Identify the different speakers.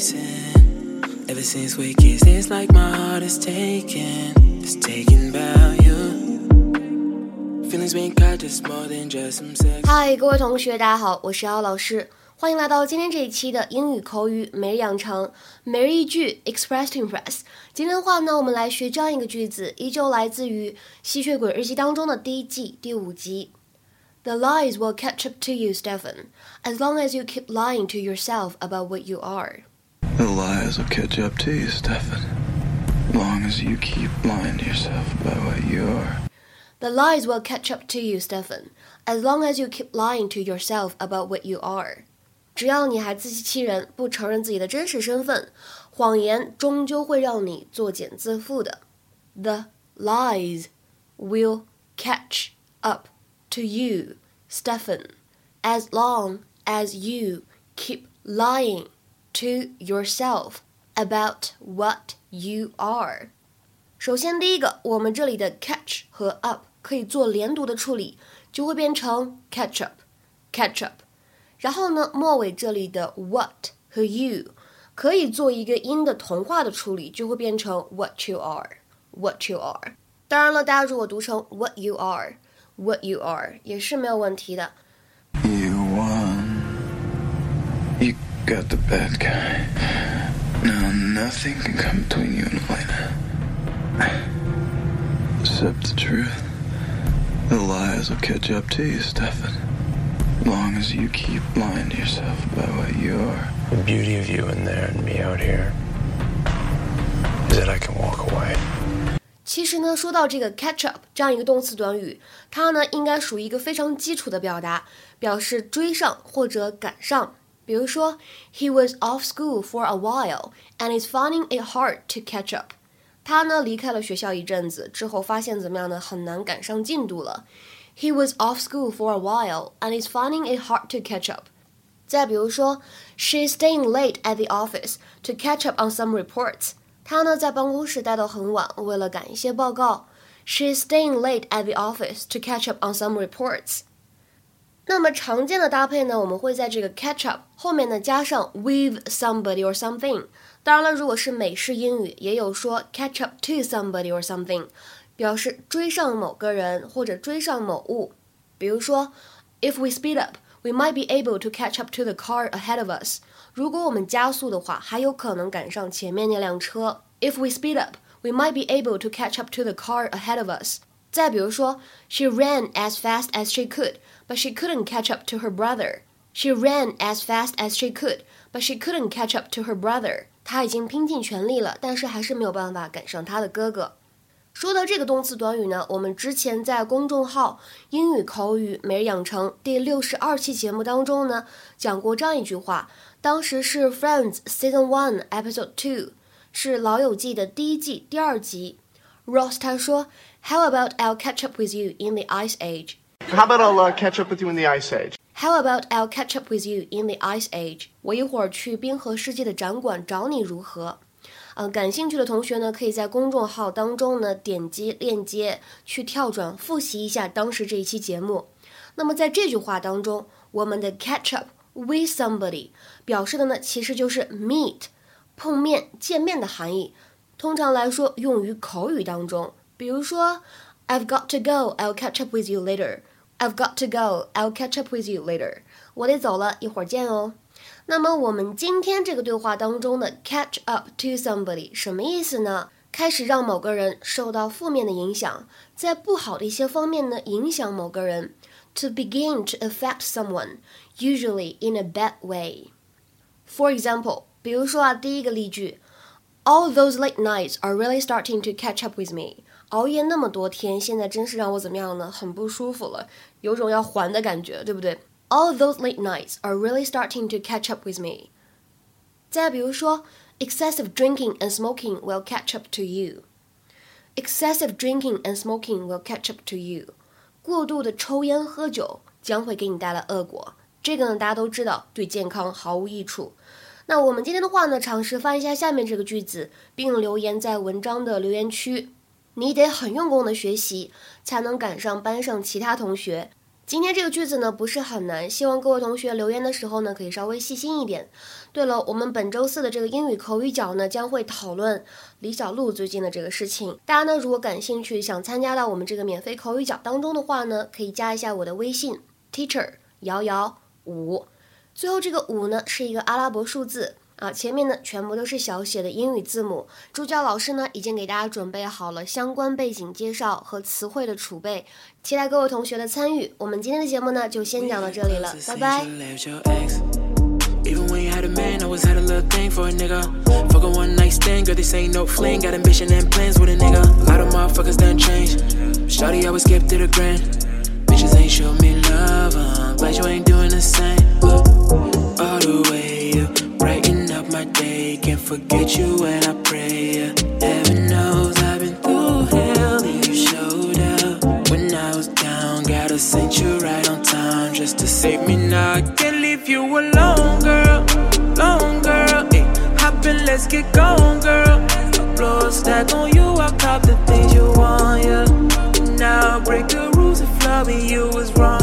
Speaker 1: chasing. Ever since we kissed, it's like my heart is taken. It's taken by you. Feelings being cut just more than just some sex.
Speaker 2: 嗨，各位同学，大家好，我是姚老师，欢迎来到今天这一期的英语口语每日养成每日一句 Express to Impress。今天的话呢，我们来学这样一个句子，依旧来自于《吸血鬼日记》当中的第一季第五集。The lies will catch up to you, Stephen, as long as you keep lying to yourself about what you are.
Speaker 3: The lies will catch up to you, Stefan. Long as you keep lying to yourself about what you are.
Speaker 2: The lies will catch up to you, Stephen, as long as you keep lying to yourself about what you are. 只要你还自欺欺人，不承认自己的真实身份，谎言终究会让你作茧自缚的。The lies will catch up to you, Stephen, as long as you keep lying to yourself about what you are. 首先，第一个，我们这里的 catch 和 up 可以做连读的处理，就会变成 catch up，catch up。然后呢，末尾这里的 what 和 you 可以做一个音的同化的处理，就会变成 what you are，what you are。当然了，大家如果读成 what you are，what you are 也是没有问题的。
Speaker 3: got the bad guy. Now nothing can come between you and Elena. Except the truth. The lies will catch up to you, Stefan. Long as you keep lying to yourself about what you are.
Speaker 4: The beauty of you in there and me out here is that I can walk away.
Speaker 2: 其实呢，说到这个 catch up 这样一个动词短语，它呢应该属于一个非常基础的表达，表示追上或者赶上。 比如说，He was off school for a while and is finding it hard to catch up。他呢离开了学校一阵子之后，发现怎么样呢？很难赶上进度了。He was off school for a while and is finding it hard to catch up。再比如说，She's staying late at the office to catch up on some reports。她呢在办公室待到很晚，为了赶一些报告。She's staying late at the office to catch up on some reports。 那么常见的搭配呢，我们会在这个 catch up 后面呢加上 with somebody or something。当然了，如果是美式英语，也有说 catch up to somebody or something，表示追上某个人或者追上某物。比如说，If we speed up, we might be able to catch up to the car ahead of us。如果我们加速的话，还有可能赶上前面那辆车。If we speed up, we might be able to catch up to the car ahead of us。再比如说，She ran as fast as she could, but she couldn't catch up to her brother. She ran as fast as she could, but she couldn't catch up to her brother. 她已经拼尽全力了，但是还是没有办法赶上她的哥哥。说到这个动词短语呢，我们之前在公众号“英语口语每日养成”第六十二期节目当中呢，讲过这样一句话。当时是《Friends》Season One Episode Two，是《老友记》的第一季第二集。Ross 他说：“How about I'll catch up with you in the Ice Age？”
Speaker 5: How about I'll uh, catch up with you in the Ice Age?
Speaker 2: How about I'll catch up with you in the Ice Age？我一会儿去冰河世界的展馆找你如何？嗯、呃，感兴趣的同学呢，可以在公众号当中呢点击链接去跳转复习一下当时这一期节目。那么在这句话当中，我们的 catch up with somebody 表示的呢，其实就是 meet 碰面、见面的含义。通常来说，用于口语当中，比如说 I've got to go, I'll catch up with you later。I've got to go. I'll catch up with you later. 我得走了，一会儿见哦。那么我们今天这个对话当中的 catch up to somebody 什么意思呢？开始让某个人受到负面的影响，在不好的一些方面呢影响某个人。To begin to affect someone, usually in a bad way. For example，比如说啊，第一个例句 ，All those late nights are really starting to catch up with me. 熬夜那么多天，现在真是让我怎么样呢？很不舒服了，有种要还的感觉，对不对？All those late nights are really starting to catch up with me。再比如说，excessive drinking and smoking will catch up to you。excessive drinking and smoking will catch up to you。过度的抽烟喝酒将会给你带来恶果。这个呢，大家都知道，对健康毫无益处。 那我们今天的话呢，尝试翻一下下面这个句子，并留言在文章的留言区。你得很用功的学习，才能赶上班上其他同学。
Speaker 1: 今天这个句子呢不是很难，希望各位同学留言的时候呢可以稍微细心一点。对了，我们本周四的这个英语口语角呢将会讨论李小璐最近的这个事情。大家呢如果感兴趣，想参加到我们这个免费口语角当中的话呢，可以加一下我的微信 teacher 瑶瑶五，最后这个五呢是一个阿拉伯数字。啊，前面呢全部都是小写的英语字母。助教老师呢已经给大家准备好了相关背景介绍和词汇的储备，期待各位同学的参与。我们今天的节目呢就先讲到这里了，拜拜。Even when you had a man, I always had a little thing for a nigga. Fuck a one night stand, girl, this ain't no fling. Got ambition and plans with a nigga. A lot of motherfuckers done changed. Shawty always kept it a grand. Bitches ain't show me love, uh, glad you ain't doing the same. All the way up my day. Can't forget you when I pray. Heaven knows I've been through hell and you showed up. When I was down, gotta send you right on time just to save me now. I can't leave you alone, girl. Long girl. Hey, hop in, let's get going, girl. Blow a stack on you, I'll cop the things you want, yeah. Now break the rules if loving you was wrong